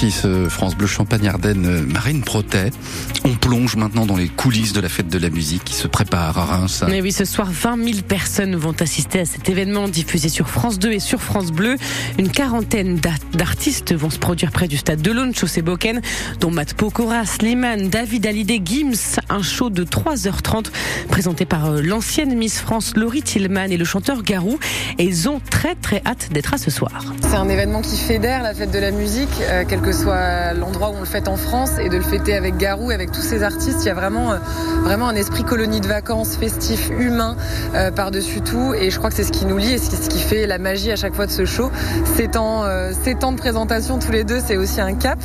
6 euh, France Bleu Champagne-Ardenne, euh, Marine Protet. On plonge maintenant dans les coulisses de la fête de la musique qui se prépare à Reims. Mais oui, ce soir, 20 000 personnes vont assister à cet événement diffusé sur France 2 et sur France Bleu. Une quarantaine d'artistes vont se produire près du stade de l'Aune, chaussée Boken, dont Matt Pokora, Slimane, David Hallyday, Gims. Un show de 3h30 présenté par euh, l'ancienne Miss France Laurie Tillman et le chanteur Garou. Et ils ont très très hâte d'être à ce soir. C'est un événement qui fédère la fête de la musique, euh, que soit l'endroit où on le fête en France, et de le fêter avec Garou, avec tous ces artistes. Il y a vraiment, euh, un esprit colonie de vacances, festif, humain, euh, par-dessus tout. Et je crois que c'est ce qui nous lie et ce qui fait la magie à chaque fois de ce show. Ces temps, ces temps de présentation tous les deux, c'est aussi un cap.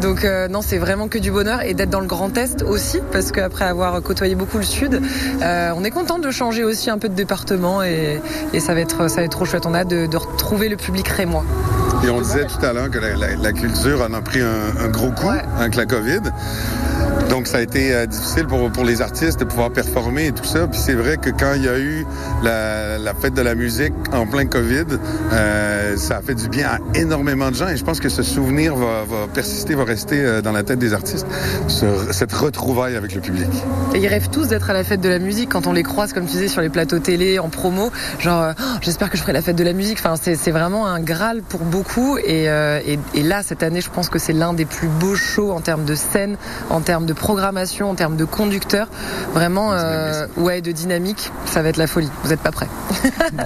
Donc non, c'est vraiment que du bonheur et d'être dans le Grand Est aussi, parce qu'après avoir côtoyé beaucoup le Sud, on est content de changer aussi un peu de département et, et ça va être, trop chouette. On a de retrouver le public rémois. Et on disait tout à l'heure que la, culture en a pris un, gros coup avec la COVID. Donc, ça a été euh, difficile pour, pour les artistes de pouvoir performer et tout ça. Puis c'est vrai que quand il y a eu la, fête de la musique en plein COVID, euh, ça a fait du bien à énormément de gens. Et je pense que ce souvenir va, persister, va rester euh, dans la tête des artistes, cette retrouvaille avec le public. Ils rêvent tous d'être à la fête de la musique quand on les croise, comme tu disais, sur les plateaux télé, en promo. Genre, oh, j'espère que je ferai la fête de la musique. Enfin, c'est vraiment un Graal pour beaucoup. Et, et, et là, cette année, je pense que c'est l'un des plus beaux shows en termes de scène, en termes de programmation, en termes de conducteurs, vraiment, euh, ouais, de dynamique, ça va être la folie. Vous n'êtes pas prêts.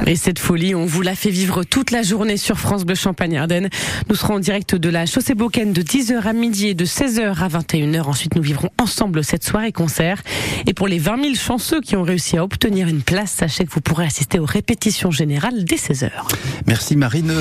Et cette folie, on vous la fait vivre toute la journée sur France Bleu Champagne-Ardenne. Nous serons en direct de la chaussée Boken de 10h à midi et de 16h à 21h. Ensuite, nous vivrons ensemble cette soirée concert. Et pour les 20 000 chanceux qui ont réussi à obtenir une place, sachez que vous pourrez assister aux répétitions générales dès 16h. Merci Marine.